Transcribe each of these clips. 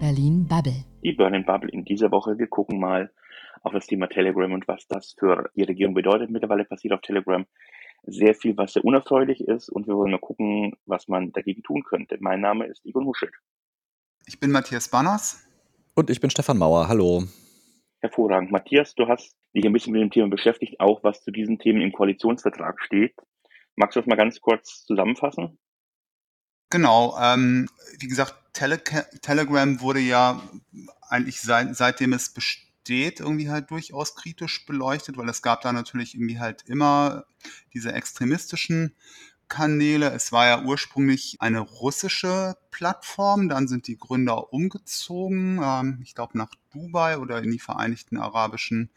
Berlin Bubble. Die Berlin Bubble in dieser Woche. Wir gucken mal auf das Thema Telegram und was das für die Regierung bedeutet. Mittlerweile passiert auf Telegram sehr viel, was sehr unerfreulich ist und wir wollen mal gucken, was man dagegen tun könnte. Mein Name ist Igor Huschel. Ich bin Matthias Banners. Und ich bin Stefan Mauer. Hallo. Hervorragend. Matthias, du hast dich ein bisschen mit dem Thema beschäftigt, auch was zu diesen Themen im Koalitionsvertrag steht. Magst du das mal ganz kurz zusammenfassen? Genau, ähm, wie gesagt, Tele Telegram wurde ja eigentlich seit, seitdem es besteht, irgendwie halt durchaus kritisch beleuchtet, weil es gab da natürlich irgendwie halt immer diese extremistischen Kanäle. Es war ja ursprünglich eine russische Plattform, dann sind die Gründer umgezogen, ähm, ich glaube nach Dubai oder in die Vereinigten Arabischen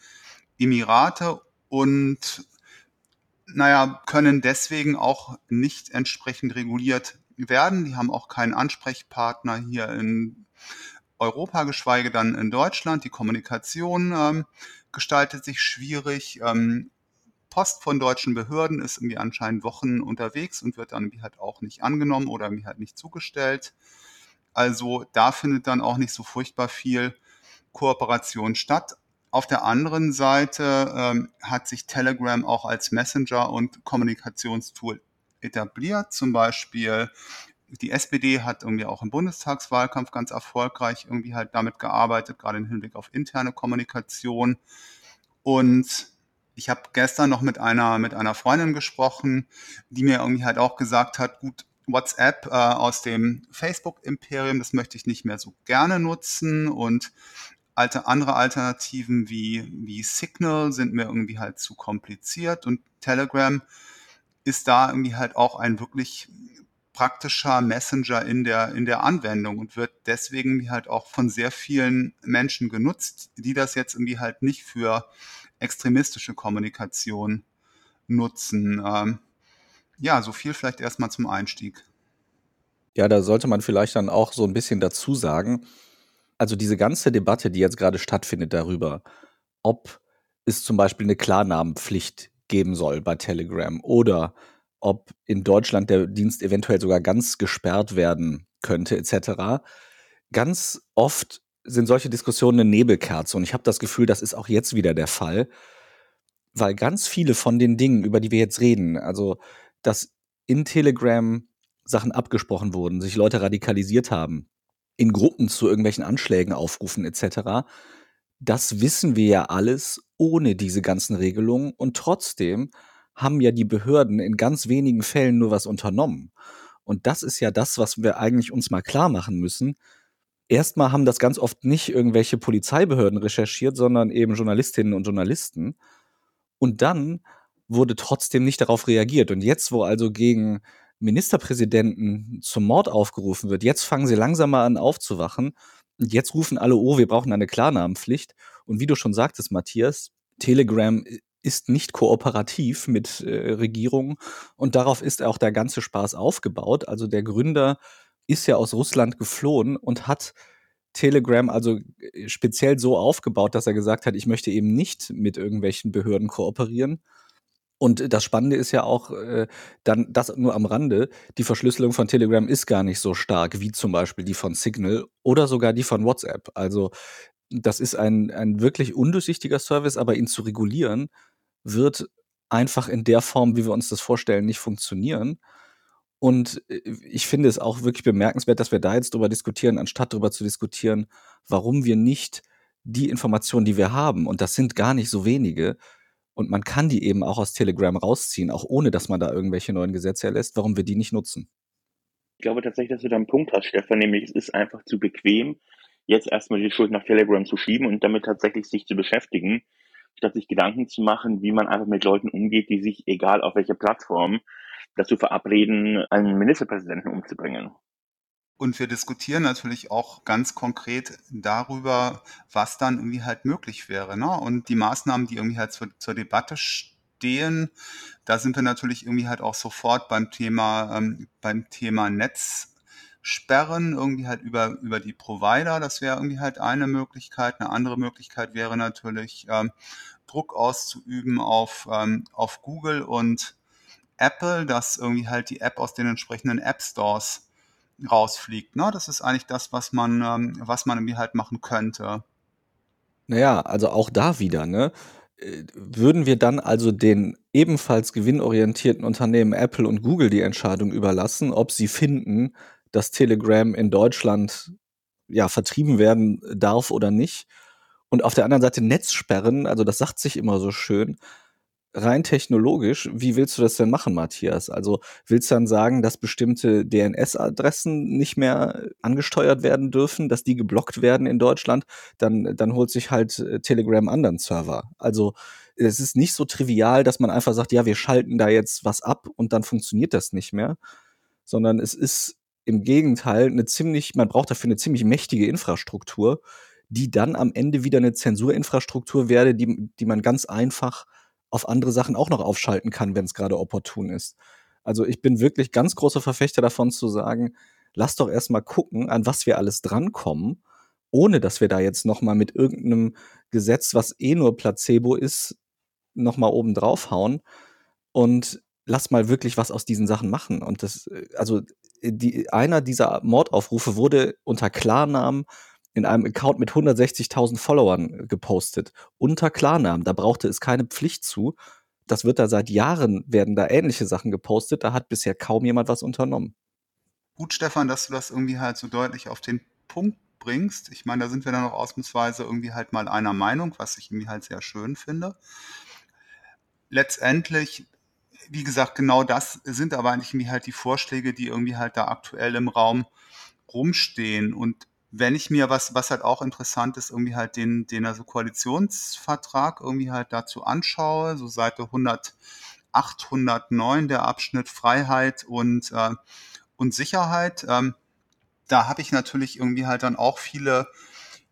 Emirate und naja, können deswegen auch nicht entsprechend reguliert werden. Die haben auch keinen Ansprechpartner hier in Europa, geschweige dann in Deutschland. Die Kommunikation ähm, gestaltet sich schwierig. Ähm, Post von deutschen Behörden ist irgendwie anscheinend Wochen unterwegs und wird dann halt auch nicht angenommen oder irgendwie halt nicht zugestellt. Also da findet dann auch nicht so furchtbar viel Kooperation statt. Auf der anderen Seite ähm, hat sich Telegram auch als Messenger und Kommunikationstool etabliert. Zum Beispiel die SPD hat irgendwie auch im Bundestagswahlkampf ganz erfolgreich irgendwie halt damit gearbeitet, gerade im Hinblick auf interne Kommunikation. Und ich habe gestern noch mit einer, mit einer Freundin gesprochen, die mir irgendwie halt auch gesagt hat, gut, WhatsApp äh, aus dem Facebook-Imperium, das möchte ich nicht mehr so gerne nutzen und alte, andere Alternativen wie, wie Signal sind mir irgendwie halt zu kompliziert und Telegram ist da irgendwie halt auch ein wirklich praktischer Messenger in der, in der Anwendung und wird deswegen halt auch von sehr vielen Menschen genutzt, die das jetzt irgendwie halt nicht für extremistische Kommunikation nutzen. Ähm, ja, so viel vielleicht erstmal zum Einstieg. Ja, da sollte man vielleicht dann auch so ein bisschen dazu sagen, also diese ganze Debatte, die jetzt gerade stattfindet darüber, ob es zum Beispiel eine Klarnamenpflicht geben soll bei Telegram oder ob in Deutschland der Dienst eventuell sogar ganz gesperrt werden könnte, etc. Ganz oft sind solche Diskussionen eine Nebelkerze und ich habe das Gefühl, das ist auch jetzt wieder der Fall, weil ganz viele von den Dingen, über die wir jetzt reden, also dass in Telegram Sachen abgesprochen wurden, sich Leute radikalisiert haben, in Gruppen zu irgendwelchen Anschlägen aufrufen etc. Das wissen wir ja alles ohne diese ganzen Regelungen und trotzdem haben ja die Behörden in ganz wenigen Fällen nur was unternommen. Und das ist ja das, was wir eigentlich uns mal klar machen müssen. Erstmal haben das ganz oft nicht irgendwelche Polizeibehörden recherchiert, sondern eben Journalistinnen und Journalisten. Und dann wurde trotzdem nicht darauf reagiert. Und jetzt, wo also gegen Ministerpräsidenten zum Mord aufgerufen wird, jetzt fangen sie langsam mal an aufzuwachen. Und jetzt rufen alle, oh, wir brauchen eine Klarnamenpflicht. Und wie du schon sagtest, Matthias, Telegram ist nicht kooperativ mit äh, Regierungen und darauf ist auch der ganze Spaß aufgebaut. Also der Gründer ist ja aus Russland geflohen und hat Telegram also äh, speziell so aufgebaut, dass er gesagt hat, ich möchte eben nicht mit irgendwelchen Behörden kooperieren, und das Spannende ist ja auch, äh, dann das nur am Rande, die Verschlüsselung von Telegram ist gar nicht so stark wie zum Beispiel die von Signal oder sogar die von WhatsApp. Also das ist ein, ein wirklich undurchsichtiger Service, aber ihn zu regulieren, wird einfach in der Form, wie wir uns das vorstellen, nicht funktionieren. Und äh, ich finde es auch wirklich bemerkenswert, dass wir da jetzt drüber diskutieren, anstatt darüber zu diskutieren, warum wir nicht die Informationen, die wir haben, und das sind gar nicht so wenige, und man kann die eben auch aus Telegram rausziehen, auch ohne dass man da irgendwelche neuen Gesetze erlässt, warum wir die nicht nutzen. Ich glaube tatsächlich, dass du da einen Punkt hast, Stefan, nämlich es ist einfach zu bequem, jetzt erstmal die Schuld nach Telegram zu schieben und damit tatsächlich sich zu beschäftigen, statt sich Gedanken zu machen, wie man einfach mit Leuten umgeht, die sich, egal auf welcher Plattform, dazu verabreden, einen Ministerpräsidenten umzubringen. Und wir diskutieren natürlich auch ganz konkret darüber, was dann irgendwie halt möglich wäre. Ne? Und die Maßnahmen, die irgendwie halt zur, zur Debatte stehen, da sind wir natürlich irgendwie halt auch sofort beim Thema, ähm, beim Thema Netzsperren, irgendwie halt über, über die Provider. Das wäre irgendwie halt eine Möglichkeit. Eine andere Möglichkeit wäre natürlich, ähm, Druck auszuüben auf, ähm, auf Google und Apple, dass irgendwie halt die App aus den entsprechenden App Stores rausfliegt. Ne? Das ist eigentlich das, was man, ähm, was man irgendwie halt machen könnte. Naja, also auch da wieder, ne? Äh, würden wir dann also den ebenfalls gewinnorientierten Unternehmen Apple und Google die Entscheidung überlassen, ob sie finden, dass Telegram in Deutschland ja vertrieben werden darf oder nicht? Und auf der anderen Seite Netzsperren, also das sagt sich immer so schön, rein technologisch, wie willst du das denn machen, Matthias? Also willst du dann sagen, dass bestimmte DNS-Adressen nicht mehr angesteuert werden dürfen, dass die geblockt werden in Deutschland? Dann, dann holt sich halt äh, Telegram anderen Server. Also es ist nicht so trivial, dass man einfach sagt, ja, wir schalten da jetzt was ab und dann funktioniert das nicht mehr, sondern es ist im Gegenteil eine ziemlich, man braucht dafür eine ziemlich mächtige Infrastruktur, die dann am Ende wieder eine Zensurinfrastruktur werde, die, die man ganz einfach auf andere Sachen auch noch aufschalten kann, wenn es gerade opportun ist. Also ich bin wirklich ganz großer Verfechter davon zu sagen, lass doch erstmal gucken, an was wir alles drankommen, ohne dass wir da jetzt nochmal mit irgendeinem Gesetz, was eh nur Placebo ist, nochmal oben draufhauen und lass mal wirklich was aus diesen Sachen machen. Und das, also die, einer dieser Mordaufrufe wurde unter Klarnamen in einem Account mit 160.000 Followern gepostet. Unter Klarnamen. Da brauchte es keine Pflicht zu. Das wird da seit Jahren, werden da ähnliche Sachen gepostet. Da hat bisher kaum jemand was unternommen. Gut, Stefan, dass du das irgendwie halt so deutlich auf den Punkt bringst. Ich meine, da sind wir dann auch ausnahmsweise irgendwie halt mal einer Meinung, was ich irgendwie halt sehr schön finde. Letztendlich, wie gesagt, genau das sind aber eigentlich irgendwie halt die Vorschläge, die irgendwie halt da aktuell im Raum rumstehen. Und wenn ich mir was, was halt auch interessant ist, irgendwie halt den, den also Koalitionsvertrag irgendwie halt dazu anschaue, so Seite 108, 109, der Abschnitt Freiheit und, äh, und Sicherheit, ähm, da habe ich natürlich irgendwie halt dann auch viele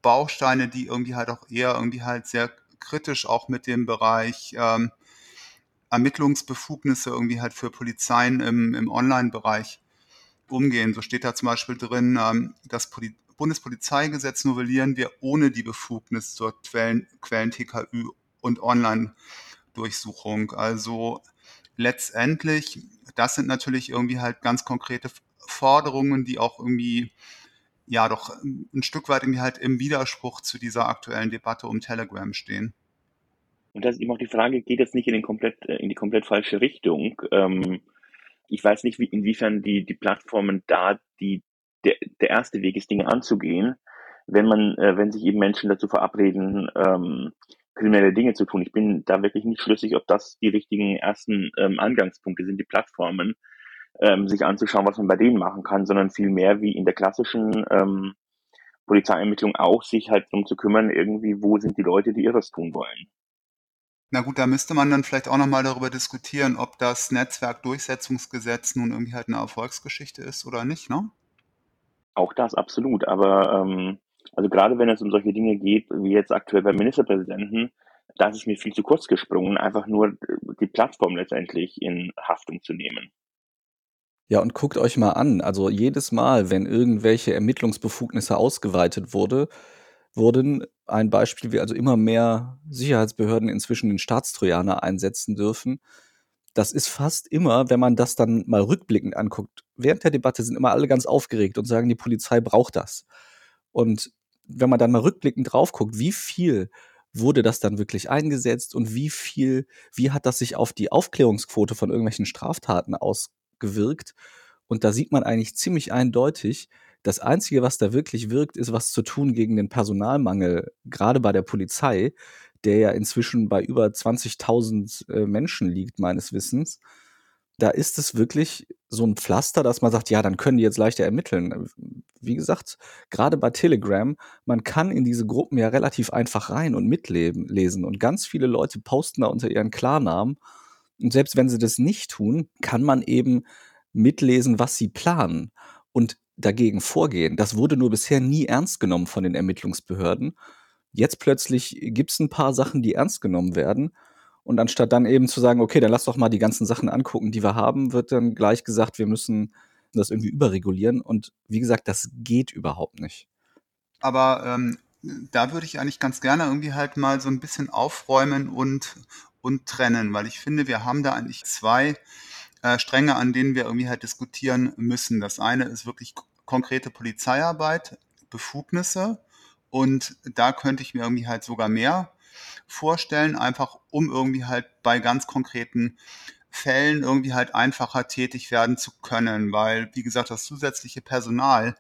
Bausteine, die irgendwie halt auch eher irgendwie halt sehr kritisch auch mit dem Bereich ähm, Ermittlungsbefugnisse irgendwie halt für Polizeien im, im Online-Bereich umgehen. So steht da zum Beispiel drin, ähm, dass Poli Bundespolizeigesetz novellieren wir ohne die Befugnis zur Quellen, Quellen TKÜ und Online-Durchsuchung. Also letztendlich, das sind natürlich irgendwie halt ganz konkrete Forderungen, die auch irgendwie ja doch ein Stück weit irgendwie halt im Widerspruch zu dieser aktuellen Debatte um Telegram stehen. Und das ist eben auch die Frage, geht es nicht in, den komplett, äh, in die komplett falsche Richtung? Ähm, ich weiß nicht, wie, inwiefern die, die Plattformen da die der, der erste Weg ist, Dinge anzugehen, wenn man, äh, wenn sich eben Menschen dazu verabreden, ähm, kriminelle Dinge zu tun. Ich bin da wirklich nicht schlüssig, ob das die richtigen ersten ähm, Angangspunkte sind, die Plattformen, ähm, sich anzuschauen, was man bei denen machen kann, sondern vielmehr wie in der klassischen ähm, Polizeiermittlung auch, sich halt darum zu kümmern, irgendwie, wo sind die Leute, die ihres tun wollen. Na gut, da müsste man dann vielleicht auch nochmal darüber diskutieren, ob das Netzwerkdurchsetzungsgesetz nun irgendwie halt eine Erfolgsgeschichte ist oder nicht, ne? Auch das absolut, aber ähm, also gerade wenn es um solche Dinge geht, wie jetzt aktuell beim Ministerpräsidenten, da ist es mir viel zu kurz gesprungen, einfach nur die Plattform letztendlich in Haftung zu nehmen. Ja, und guckt euch mal an, also jedes Mal, wenn irgendwelche Ermittlungsbefugnisse ausgeweitet wurde, wurden ein Beispiel, wie also immer mehr Sicherheitsbehörden inzwischen den Staatstrojaner einsetzen dürfen, das ist fast immer, wenn man das dann mal rückblickend anguckt, während der Debatte sind immer alle ganz aufgeregt und sagen, die Polizei braucht das. Und wenn man dann mal rückblickend drauf guckt, wie viel wurde das dann wirklich eingesetzt und wie viel, wie hat das sich auf die Aufklärungsquote von irgendwelchen Straftaten ausgewirkt? Und da sieht man eigentlich ziemlich eindeutig, das Einzige, was da wirklich wirkt, ist was zu tun gegen den Personalmangel, gerade bei der Polizei der ja inzwischen bei über 20.000 äh, Menschen liegt, meines Wissens. Da ist es wirklich so ein Pflaster, dass man sagt, ja, dann können die jetzt leichter ermitteln. Wie gesagt, gerade bei Telegram, man kann in diese Gruppen ja relativ einfach rein und mitleben, lesen. Und ganz viele Leute posten da unter ihren Klarnamen. Und selbst wenn sie das nicht tun, kann man eben mitlesen, was sie planen und dagegen vorgehen. Das wurde nur bisher nie ernst genommen von den Ermittlungsbehörden. Jetzt plötzlich gibt es ein paar Sachen, die ernst genommen werden. Und anstatt dann eben zu sagen, okay, dann lass doch mal die ganzen Sachen angucken, die wir haben, wird dann gleich gesagt, wir müssen das irgendwie überregulieren. Und wie gesagt, das geht überhaupt nicht. Aber ähm, da würde ich eigentlich ganz gerne irgendwie halt mal so ein bisschen aufräumen und, und trennen, weil ich finde, wir haben da eigentlich zwei äh, Stränge, an denen wir irgendwie halt diskutieren müssen. Das eine ist wirklich konkrete Polizeiarbeit, Befugnisse und da könnte ich mir irgendwie halt sogar mehr vorstellen, einfach um irgendwie halt bei ganz konkreten Fällen irgendwie halt einfacher tätig werden zu können, weil, wie gesagt, das zusätzliche Personal,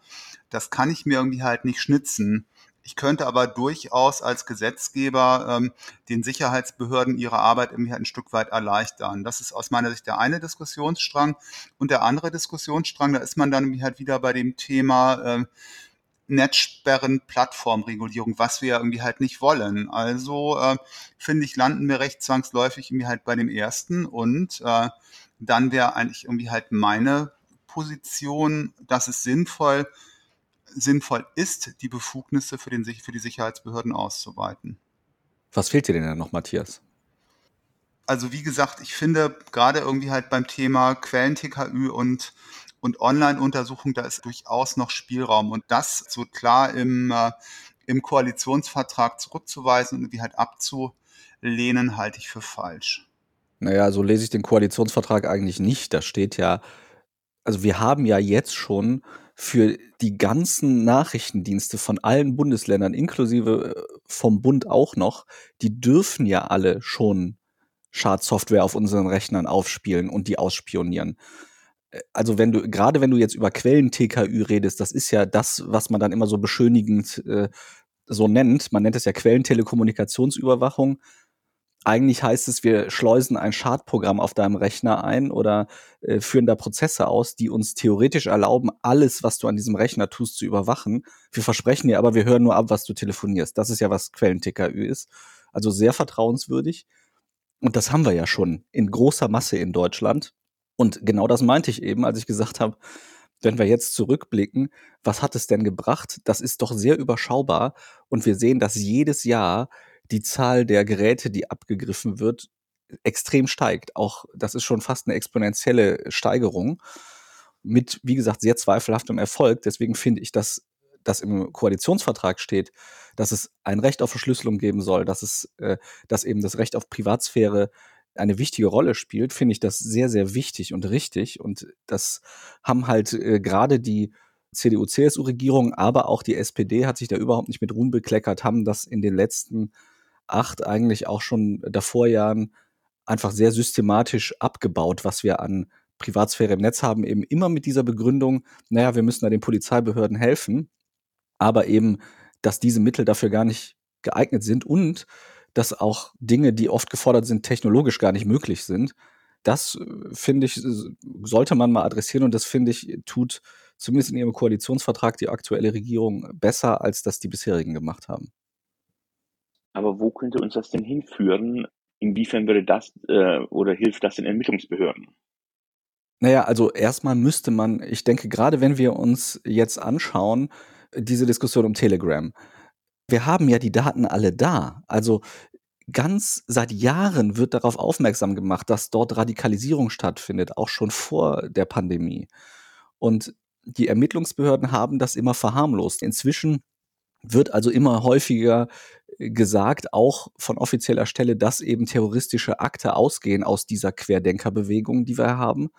das kann ich mir irgendwie halt nicht schnitzen. Ich könnte aber durchaus als Gesetzgeber ähm, den Sicherheitsbehörden ihre Arbeit irgendwie ein Stück weit erleichtern. Das ist aus meiner Sicht der eine Diskussionsstrang. Und der andere Diskussionsstrang, da ist man dann halt wieder bei dem Thema, äh, Netzsperren, Plattformregulierung, was wir irgendwie halt nicht wollen. Also äh, finde ich, landen wir recht zwangsläufig irgendwie halt bei dem ersten und äh, dann wäre eigentlich irgendwie halt meine Position, dass es sinnvoll, sinnvoll ist, die Befugnisse für, den, für die Sicherheitsbehörden auszuweiten. Was fehlt dir denn noch, Matthias? Also wie gesagt, ich finde gerade irgendwie halt beim Thema Quellen-TKÜ und und Online-Untersuchung, da ist durchaus noch Spielraum. Und das so klar im, äh, im Koalitionsvertrag zurückzuweisen und irgendwie halt abzulehnen, halte ich für falsch. Naja, so lese ich den Koalitionsvertrag eigentlich nicht. Da steht ja, also wir haben ja jetzt schon für die ganzen Nachrichtendienste von allen Bundesländern, inklusive äh, vom Bund auch noch, die dürfen ja alle schon Schadsoftware auf unseren Rechnern aufspielen und die ausspionieren. Äh, also wenn du, gerade wenn du jetzt über Quellen-TKÜ redest, das ist ja das, was man dann immer so beschönigend äh, so nennt. Man nennt es ja Quellentelekommunikationsüberwachung. Eigentlich heißt es, wir schleusen ein Schadprogramm auf deinem Rechner ein oder äh, führen da Prozesse aus, die uns theoretisch erlauben, alles, was du an diesem Rechner tust, zu überwachen. Wir versprechen dir aber, wir hören nur ab, was du telefonierst. Das ist ja, was Quellen-TKÜ ist. Also sehr vertrauenswürdig. Und das haben wir ja schon in großer Masse in Deutschland. Und genau das meinte ich eben, als ich gesagt habe, wenn wir jetzt zurückblicken, was hat es denn gebracht? Das ist doch sehr überschaubar. Und wir sehen, dass jedes Jahr die Zahl der Geräte, die abgegriffen wird, extrem steigt. Auch das ist schon fast eine exponentielle Steigerung mit, wie gesagt, sehr zweifelhaftem Erfolg. Deswegen finde ich, dass das im Koalitionsvertrag steht, dass es ein Recht auf Verschlüsselung geben soll, dass es, äh, dass eben das Recht auf Privatsphäre eine wichtige Rolle spielt, finde ich das sehr, sehr wichtig und richtig. Und das haben halt äh, gerade die CDU-CSU-Regierung, aber auch die SPD hat sich da überhaupt nicht mit Ruhm bekleckert, haben das in den letzten acht, eigentlich auch schon davor Jahren einfach sehr systematisch abgebaut, was wir an Privatsphäre im Netz haben, eben immer mit dieser Begründung, naja, wir müssen da den Polizeibehörden helfen, aber eben, dass diese Mittel dafür gar nicht geeignet sind und dass auch Dinge, die oft gefordert sind, technologisch gar nicht möglich sind. Das äh, finde ich, sollte man mal adressieren und das finde ich, tut zumindest in ihrem Koalitionsvertrag die aktuelle Regierung besser, als das die bisherigen gemacht haben. Aber wo könnte uns das denn hinführen? Inwiefern würde das äh, oder hilft das den Ermittlungsbehörden? Naja, also erstmal müsste man, ich denke, gerade wenn wir uns jetzt anschauen, diese Diskussion um Telegram, wir haben ja die Daten alle da. Also ganz seit Jahren wird darauf aufmerksam gemacht, dass dort Radikalisierung stattfindet, auch schon vor der Pandemie. Und die Ermittlungsbehörden haben das immer verharmlost. Inzwischen wird also immer häufiger gesagt, auch von offizieller Stelle, dass eben terroristische Akte ausgehen aus dieser Querdenkerbewegung, die wir haben.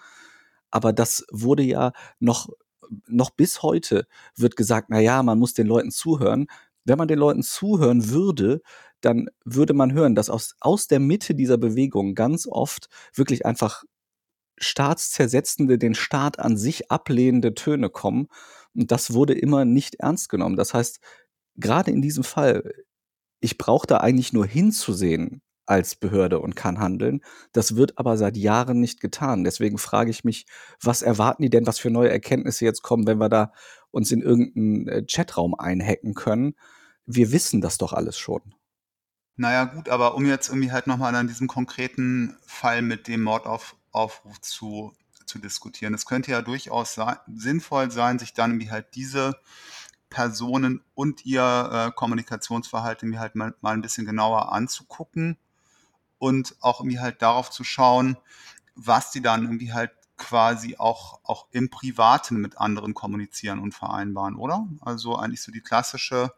Aber das wurde ja noch, noch bis heute wird gesagt, na ja, man muss den Leuten zuhören wenn man den Leuten zuhören würde, dann würde man hören, dass aus, aus der Mitte dieser Bewegung ganz oft wirklich einfach staatszersetzende, den Staat an sich ablehnende Töne kommen. Und das wurde immer nicht ernst genommen. Das heißt, gerade in diesem Fall, ich brauche da eigentlich nur hinzusehen als Behörde und kann handeln. Das wird aber seit Jahren nicht getan. Deswegen frage ich mich, was erwarten die denn, was für neue Erkenntnisse jetzt kommen, wenn wir da uns in irgendeinen äh, Chatraum einhacken können. Wir wissen das doch alles schon. Naja, gut, aber um jetzt irgendwie halt nochmal an diesem konkreten Fall mit dem Mordaufruf zu, zu diskutieren. Es könnte ja durchaus sein, sinnvoll sein, sich dann irgendwie halt diese Personen und ihr äh, Kommunikationsverhalten irgendwie halt mal, mal ein bisschen genauer anzugucken und auch irgendwie halt darauf zu schauen, was die dann irgendwie halt quasi auch, auch im Privaten mit anderen kommunizieren und vereinbaren, oder? Also eigentlich so die klassische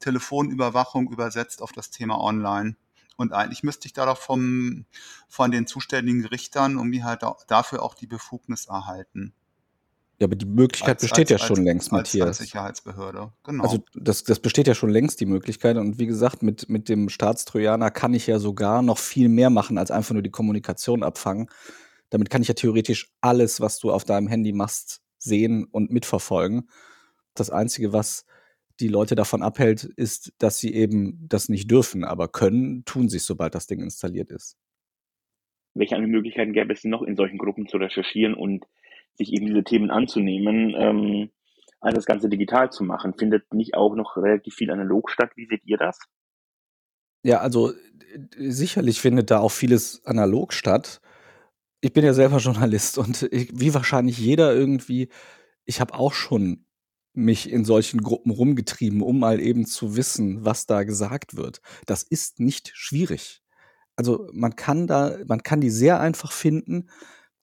Telefonüberwachung übersetzt auf das Thema Online. Und eigentlich müsste ich da doch vom, von den zuständigen Richtern irgendwie halt auch, dafür auch die Befugnis erhalten. Ja, aber die Möglichkeit Als, besteht als, ja schon als, längst, als, als Matthias. Sicherheitsbehörde. Genau. Also das, das besteht ja schon längst die Möglichkeit. Und wie gesagt, mit, mit dem Staatstrojaner kann ich ja sogar noch viel mehr machen, als einfach nur die Kommunikation abfangen. Damit kann ich ja theoretisch alles, was du auf deinem Handy machst, sehen und mitverfolgen. Das Einzige, was die Leute davon abhält, ist, dass sie eben das nicht dürfen, aber können, tun sie es, sobald das Ding installiert ist. Welche andere Möglichkeiten gäbe es denn noch, in solchen Gruppen zu recherchieren und sich eben diese Themen anzunehmen, ähm, als das Ganze digital zu machen? Findet nicht auch noch relativ viel analog statt? Wie seht ihr das? Ja, also sicherlich findet da auch vieles analog statt. Ich bin ja selber Journalist und ich, wie wahrscheinlich jeder irgendwie, ich habe auch schon mich in solchen Gruppen rumgetrieben, um mal eben zu wissen, was da gesagt wird. Das ist nicht schwierig. Also man kann da, man kann die sehr einfach finden.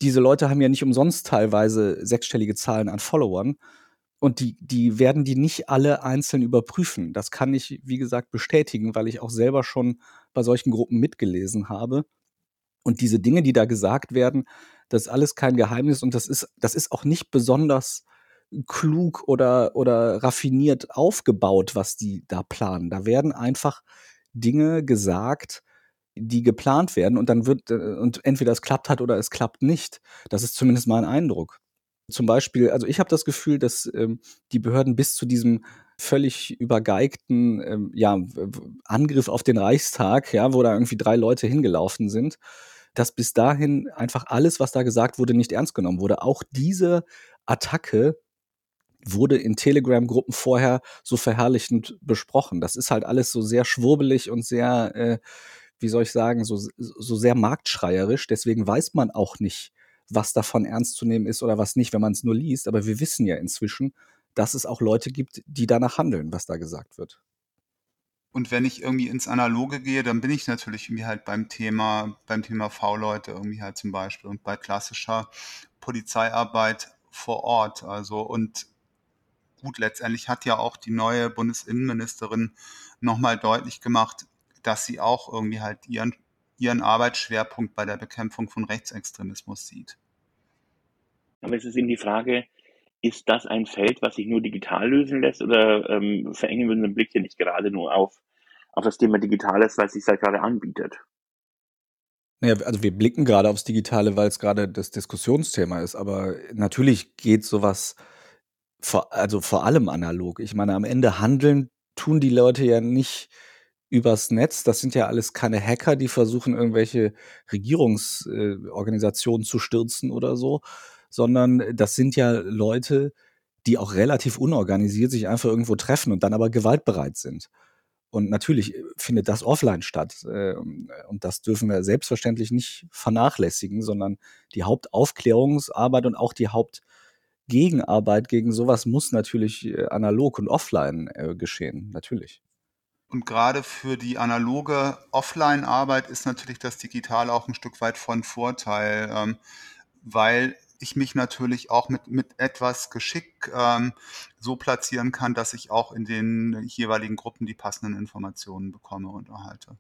Diese Leute haben ja nicht umsonst teilweise sechsstellige Zahlen an Followern. Und die, die werden die nicht alle einzeln überprüfen. Das kann ich, wie gesagt, bestätigen, weil ich auch selber schon bei solchen Gruppen mitgelesen habe. Und diese Dinge, die da gesagt werden, das ist alles kein Geheimnis und das ist, das ist auch nicht besonders klug oder, oder raffiniert aufgebaut, was die da planen. Da werden einfach Dinge gesagt, die geplant werden und dann wird, äh, und entweder es klappt hat oder es klappt nicht. Das ist zumindest mein Eindruck. Zum Beispiel, also ich habe das Gefühl, dass ähm, die Behörden bis zu diesem völlig übergeigten ähm, ja, Angriff auf den Reichstag, ja, wo da irgendwie drei Leute hingelaufen sind, dass bis dahin einfach alles, was da gesagt wurde, nicht ernst genommen wurde. Auch diese Attacke wurde in Telegram-Gruppen vorher so verherrlichend besprochen. Das ist halt alles so sehr schwurbelig und sehr, äh, wie soll ich sagen, so, so sehr marktschreierisch. Deswegen weiß man auch nicht, was davon ernst zu nehmen ist oder was nicht, wenn man es nur liest. Aber wir wissen ja inzwischen, dass es auch Leute gibt, die danach handeln, was da gesagt wird. Und wenn ich irgendwie ins Analoge gehe, dann bin ich natürlich irgendwie halt beim Thema, beim Thema V-Leute irgendwie halt zum Beispiel und bei klassischer Polizeiarbeit vor Ort. Also und gut, letztendlich hat ja auch die neue Bundesinnenministerin nochmal deutlich gemacht, dass sie auch irgendwie halt ihren, ihren Arbeitsschwerpunkt bei der Bekämpfung von Rechtsextremismus sieht. Aber es ist eben die Frage, ist das ein Feld, was sich nur digital lösen lässt oder ähm, verengen wir unseren Blick hier nicht gerade nur auf, auf das Thema Digitales, weil es sich halt gerade anbietet? Naja, also wir blicken gerade aufs Digitale, weil es gerade das Diskussionsthema ist, aber natürlich geht sowas vor, also vor allem analog. Ich meine, am Ende handeln tun die Leute ja nicht übers Netz. Das sind ja alles keine Hacker, die versuchen, irgendwelche Regierungsorganisationen äh, zu stürzen oder so, sondern das sind ja Leute, die auch relativ unorganisiert sich einfach irgendwo treffen und dann aber gewaltbereit sind. Und natürlich findet das offline statt. Äh, und das dürfen wir selbstverständlich nicht vernachlässigen, sondern die Hauptaufklärungsarbeit und auch die Hauptgegenarbeit gegen sowas muss natürlich äh, analog und offline äh, geschehen. Natürlich. Und gerade für die analoge Offline-Arbeit ist natürlich das Digitale auch ein Stück weit von Vorteil, ähm, weil ich mich natürlich auch mit, mit etwas Geschick ähm, so platzieren kann, dass ich auch in den jeweiligen Gruppen die passenden Informationen bekomme und erhalte.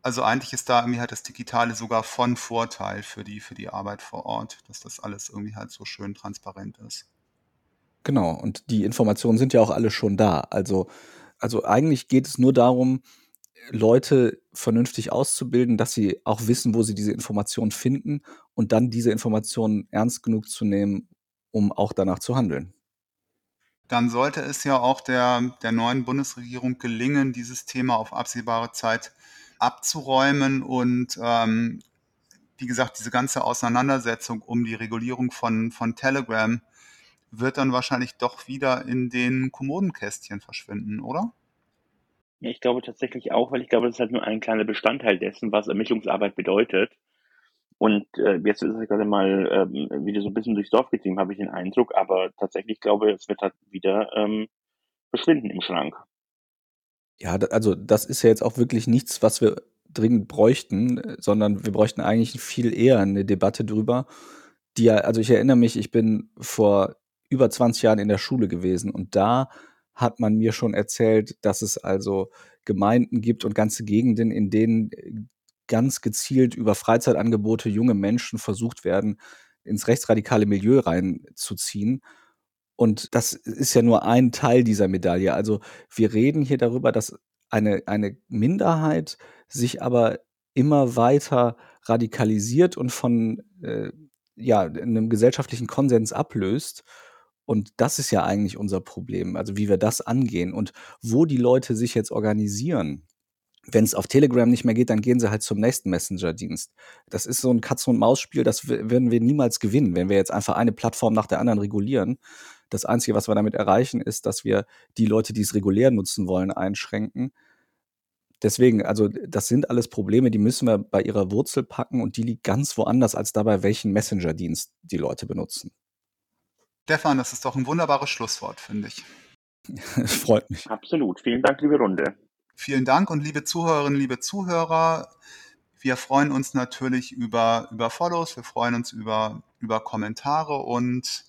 Also eigentlich ist da irgendwie halt das Digitale sogar von Vorteil für die, für die Arbeit vor Ort, dass das alles irgendwie halt so schön transparent ist. Genau, und die Informationen sind ja auch alle schon da. Also, also eigentlich geht es nur darum, Leute vernünftig auszubilden, dass sie auch wissen, wo sie diese Informationen finden und dann diese Informationen ernst genug zu nehmen, um auch danach zu handeln. Dann sollte es ja auch der, der neuen Bundesregierung gelingen, dieses Thema auf absehbare Zeit abzuräumen und ähm, wie gesagt, diese ganze Auseinandersetzung um die Regulierung von, von Telegram wird dann wahrscheinlich doch wieder in den Kommodenkästchen verschwinden, oder? Ja, ich glaube tatsächlich auch, weil ich glaube, das ist halt nur ein kleiner Bestandteil dessen, was Ermittlungsarbeit bedeutet. Und äh, jetzt ist es gerade mal ähm, wieder so ein bisschen durchs Dorf getrieben, habe ich den Eindruck. Aber tatsächlich glaube ich, es wird halt wieder ähm, verschwinden im Schrank. Ja, also das ist ja jetzt auch wirklich nichts, was wir dringend bräuchten, sondern wir bräuchten eigentlich viel eher eine Debatte drüber. Die ja, also ich erinnere mich, ich bin vor über 20 Jahren in der Schule gewesen und da hat man mir schon erzählt, dass es also Gemeinden gibt und ganze Gegenden, in denen ganz gezielt über Freizeitangebote junge Menschen versucht werden, ins rechtsradikale Milieu reinzuziehen. Und das ist ja nur ein Teil dieser Medaille. Also wir reden hier darüber, dass eine, eine Minderheit sich aber immer weiter radikalisiert und von äh, ja, einem gesellschaftlichen Konsens ablöst. Und das ist ja eigentlich unser Problem, also wie wir das angehen und wo die Leute sich jetzt organisieren. Wenn es auf Telegram nicht mehr geht, dann gehen sie halt zum nächsten Messenger-Dienst. Das ist so ein Katz-und-Maus-Spiel, das werden wir niemals gewinnen, wenn wir jetzt einfach eine Plattform nach der anderen regulieren. Das Einzige, was wir damit erreichen, ist, dass wir die Leute, die es regulär nutzen wollen, einschränken. Deswegen, also das sind alles Probleme, die müssen wir bei ihrer Wurzel packen und die liegt ganz woanders als dabei, welchen Messenger-Dienst die Leute benutzen. Stefan, das ist doch ein wunderbares Schlusswort, finde ich. Es freut mich. Absolut. Vielen Dank, liebe Runde. Vielen Dank und liebe Zuhörerinnen, liebe Zuhörer, wir freuen uns natürlich über, über Follows, wir freuen uns über, über Kommentare und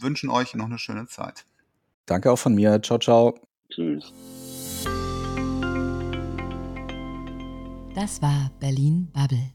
wünschen euch noch eine schöne Zeit. Danke auch von mir. Ciao, ciao. Tschüss. Das war Berlin Bubble.